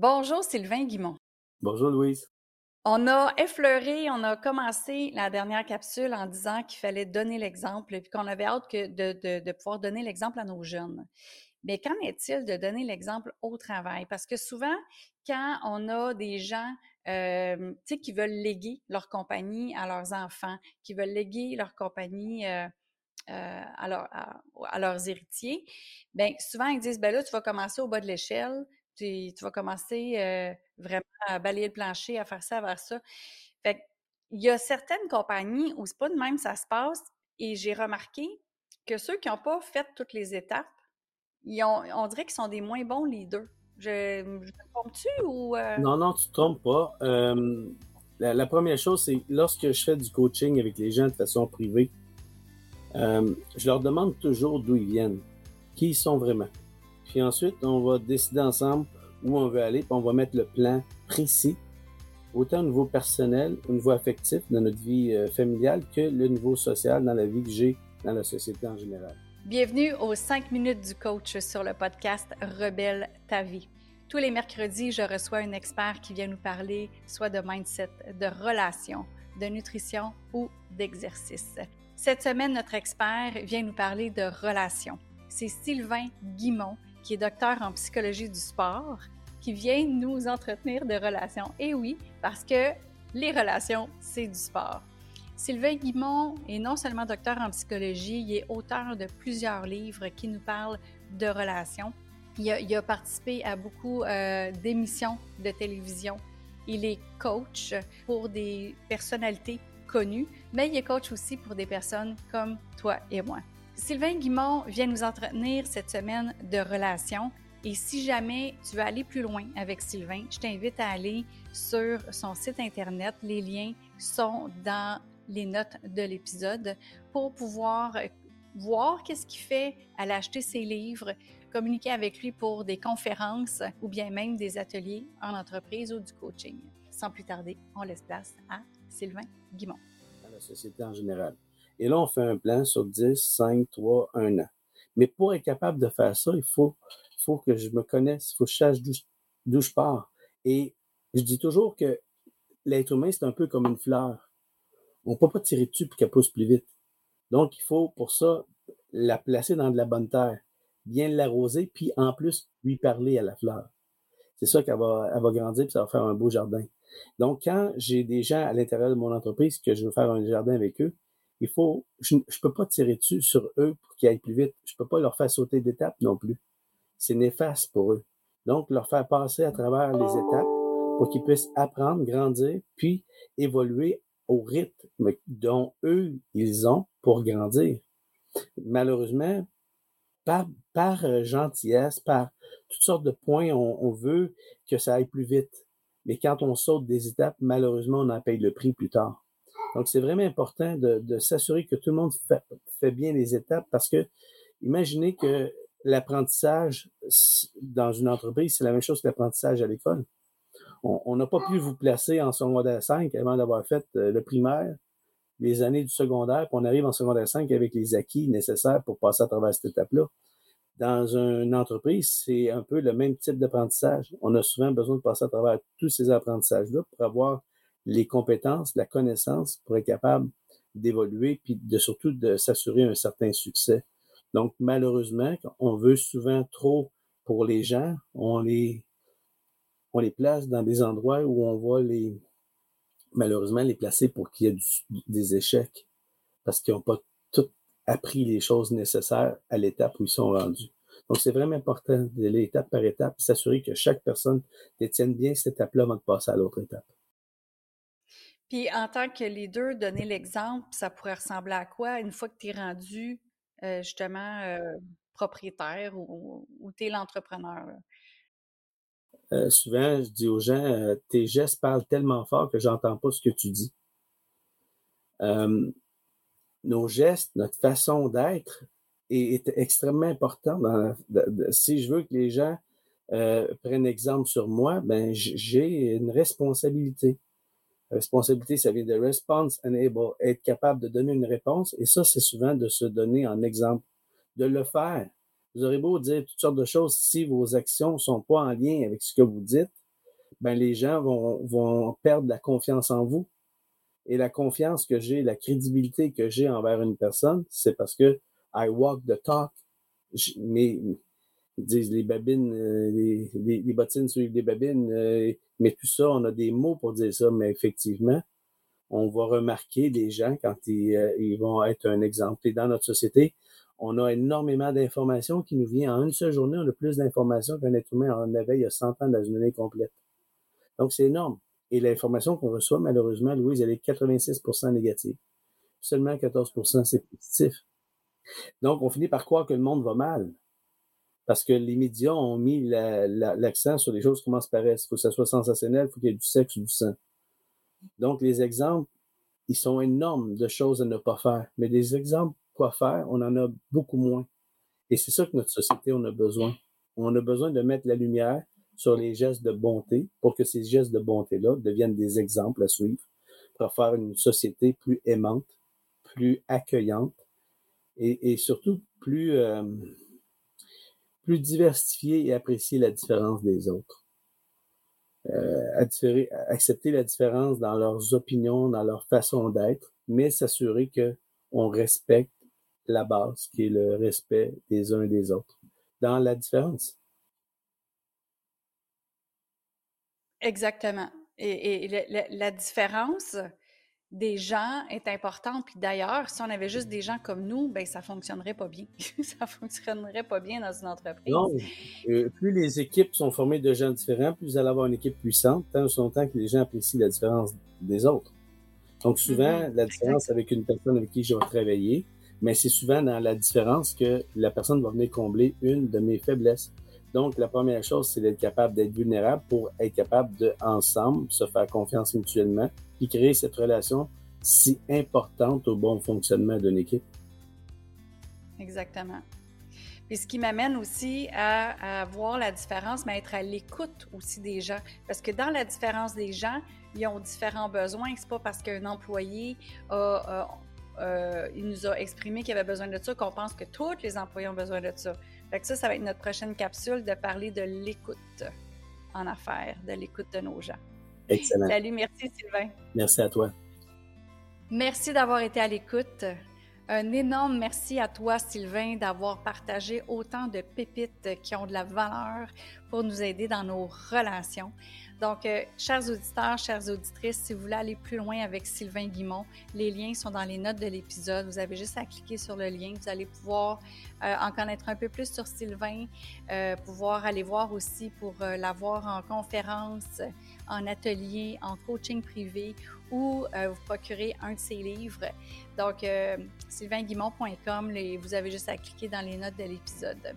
Bonjour Sylvain Guimont. Bonjour Louise. On a effleuré, on a commencé la dernière capsule en disant qu'il fallait donner l'exemple et qu'on avait hâte que de, pouvoir donner l'exemple à nos jeunes. Mais qu'en est-il de donner l'exemple au travail? Parce que souvent, quand on a des gens euh, qui veulent léguer leur compagnie à leurs enfants, qui veulent léguer leur compagnie euh, euh, à, leurs héritiers, bien, souvent ils disent, ben là, tu vas commencer au bas de l'échelle, tu, vas commencer euh, vraiment à balayer le plancher, à faire ça, à faire ça. Fait il y a certaines compagnies où c'est pas de même ça se passe et j'ai remarqué que ceux qui n'ont pas fait toutes les étapes, ils ont, on dirait qu'ils sont des moins bons leaders. Je, me trompe-tu ou... Euh? Non, non, tu te trompes pas. la, première chose, c'est lorsque je fais du coaching avec les gens de façon privée, je leur demande toujours d'où ils viennent, qui ils sont vraiment. Puis ensuite, on va décider ensemble où on veut aller, puis on va mettre le plan précis, autant au niveau personnel, au niveau affectif dans notre vie euh, familiale, que le niveau social dans la vie que j'ai dans la société en général. Bienvenue aux 5 minutes du coach sur le podcast Rebelle ta vie. Tous les mercredis, je reçois un expert qui vient nous parler soit de mindset, de relations, de nutrition ou d'exercice. Cette semaine, notre expert vient nous parler de relations. C'est Sylvain Guimont qui est docteur en psychologie du sport, qui vient nous entretenir de relations. Et oui, parce que les relations, c'est du sport. Sylvain Guimont est non seulement docteur en psychologie, il est auteur de plusieurs livres qui nous parlent de relations. Il a, participé à beaucoup euh, d'émissions de télévision. Il est coach pour des personnalités connues, mais il est coach aussi pour des personnes comme toi et moi. Sylvain Guimont vient nous entretenir cette semaine de relations. Et si jamais tu veux aller plus loin avec Sylvain, je t'invite à aller sur son site Internet. Les liens sont dans les notes de l'épisode pour pouvoir voir qu'est-ce qu'il fait, aller acheter ses livres, communiquer avec lui pour des conférences ou bien même des ateliers en entreprise ou du coaching. Sans plus tarder, on laisse place à Sylvain Guimont. À la société en général. Et là, on fait un plan sur 10, 5, 3, 1 an. Mais pour être capable de faire ça, il faut, que je me connaisse, il faut que je sache d'où je pars. Et je dis toujours que l'être humain, c'est un peu comme une fleur. On ne peut pas tirer dessus pour qu'elle pousse plus vite. Donc, il faut pour ça la placer dans de la bonne terre, bien l'arroser, puis en plus, lui parler à la fleur. C'est ça qu'elle va, elle va grandir, puis ça va faire un beau jardin. Donc, quand j'ai des gens à l'intérieur de mon entreprise que je veux faire un jardin avec eux, il faut, je ne peux pas tirer dessus sur eux pour qu'ils aillent plus vite. Je peux pas leur faire sauter d'étapes non plus. C'est néfaste pour eux. Donc, leur faire passer à travers les étapes pour qu'ils puissent apprendre, grandir, puis évoluer au rythme dont eux, ils ont pour grandir. Malheureusement, par, par euh, gentillesse, par toutes sortes de points, on, on veut que ça aille plus vite. Mais quand on saute des étapes, malheureusement, on en paye le prix plus tard. Donc, c'est vraiment important de, s'assurer que tout le monde fait, bien les étapes parce que imaginez que l'apprentissage dans une entreprise, c'est la même chose que l'apprentissage à l'école. On n'a pas pu vous placer en secondaire 5 avant d'avoir fait euh, le primaire, les années du secondaire, puis on arrive en secondaire 5 avec les acquis nécessaires pour passer à travers cette étape-là. Dans une entreprise, c'est un peu le même type d'apprentissage. On a souvent besoin de passer à travers tous ces apprentissages-là pour avoir les compétences, la connaissance pour être capable d'évoluer, puis de surtout de s'assurer un certain succès. Donc, malheureusement, on veut souvent trop pour les gens, on les, on les place dans des endroits où on va les, malheureusement, les placer pour qu'il y ait des échecs, parce qu'ils n'ont pas tout appris les choses nécessaires à l'étape où ils sont rendus. Donc, c'est vraiment important d'aller étape par étape, s'assurer que chaque personne détienne bien cette étape-là avant de passer à l'autre étape. Puis en tant que leader, donner l'exemple, ça pourrait ressembler à quoi? Une fois que tu es rendu euh, justement euh, propriétaire ou, tu es l'entrepreneur? Euh, souvent, je dis aux gens, tes gestes parlent tellement fort que j'entends pas ce que tu dis. nos gestes, notre façon d'être est, extrêmement important. si je veux que les gens prennent exemple sur moi, ben j'ai une responsabilité responsabilité, ça vient de response enable, être capable de donner une réponse. Et ça, c'est souvent de se donner en exemple, de le faire. Vous aurez beau dire toutes sortes de choses, si vos actions sont pas en lien avec ce que vous dites, ben les gens vont, vont perdre la confiance en vous. Et la confiance que j'ai, la crédibilité que j'ai envers une personne, c'est parce que I walk the talk. Mais ils disent les babines, euh, les, les, bottines suivent les babines, euh, mais tout ça, on a des mots pour dire ça, mais effectivement, on va remarquer des gens quand ils, euh, ils vont être un exemple. Et dans notre société, on a énormément d'informations qui nous viennent. En une seule journée, on a plus d'informations qu'un être humain en avait il y a 100 ans dans une année complète. Donc, c'est énorme. Et l'information qu'on reçoit, malheureusement, Louise, elle est 86% négative. Seulement 14% c'est positif. Donc, on finit par croire que le monde va mal. Parce que les médias ont mis l'accent sur les choses qui S. Il faut que ça soit sensationnel, il faut qu'il y ait du sexe ou du sang. Donc, les exemples, ils sont énormes de choses à ne pas faire. Mais des exemples quoi faire, on en a beaucoup moins. Et c'est ça que notre société, on a besoin. On a besoin de mettre la lumière sur les gestes de bonté pour que ces gestes de bonté-là deviennent des exemples à suivre pour faire une société plus aimante, plus accueillante et, surtout plus, euh, plus diversifier et apprécier la différence des autres. Euh, accepter la différence dans leurs opinions, dans leur façon d'être, mais s'assurer que on respecte la base, qui est le respect des uns et des autres, dans la différence. Exactement. Et, la différence, des gens est importante. Puis d'ailleurs, si on avait juste des gens comme nous, ben ça fonctionnerait pas bien. ça fonctionnerait pas bien dans une entreprise. Non. Euh, plus les équipes sont formées de gens différents, plus vous allez avoir une équipe puissante, tant longtemps que les gens apprécient la différence des autres. Donc souvent, mm-hmm. la différence avec une personne avec qui je vais travailler, mais c'est souvent dans la différence que la personne va venir combler une de mes faiblesses. Donc, la première chose, c'est d'être capable d'être vulnérable pour être capable de, ensemble, se faire confiance mutuellement, puis créer cette relation si importante au bon fonctionnement d'une équipe. Exactement. Puis ce qui m'amène aussi à, voir la différence, mais être à l'écoute aussi des gens. Parce que dans la différence des gens, ils ont différents besoins. C'est pas parce qu'un employé a, euh, il nous a exprimé qu'il avait besoin de ça, qu'on pense que tous les employés ont besoin de ça. Fait que ça, ça va être notre prochaine capsule de parler de l'écoute en affaires, de l'écoute de nos gens. Excellent. Salut, merci Sylvain. Merci à toi. Merci d'avoir été à l'écoute. Un énorme merci à toi, Sylvain, d'avoir partagé autant de pépites qui ont de la valeur pour nous aider dans nos relations. Donc, euh, chers auditeurs, chères auditrices, si vous voulez aller plus loin avec Sylvain Guimont, les liens sont dans les notes de l'épisode. Vous avez juste à cliquer sur le lien. Vous allez pouvoir euh, en connaître un peu plus sur Sylvain, euh, pouvoir aller voir aussi pour l'avoir en conférence, en atelier, en coaching privé ou vous procurer un de ses livres. Donc, sylvainguimont.com, vous avez juste à cliquer dans les notes de l'épisode.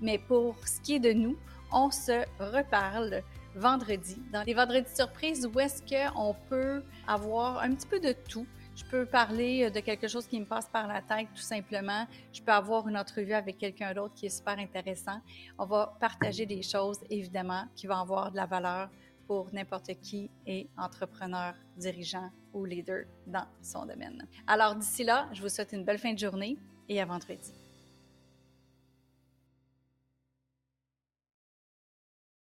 Mais pour ce qui est de nous, on se reparle vendredi, dans les vendredis surprises où est-ce qu'on peut avoir un petit peu de tout? Je peux parler euh, de quelque chose qui me passe par la tête tout simplement. Je peux avoir une entrevue avec quelqu'un d'autre qui est super intéressant. On va partager des choses, évidemment, qui vont avoir de la valeur pour n'importe qui est entrepreneur, dirigeant ou leader dans son domaine. Alors d'ici là, je vous souhaite une belle fin de journée et à vendredi.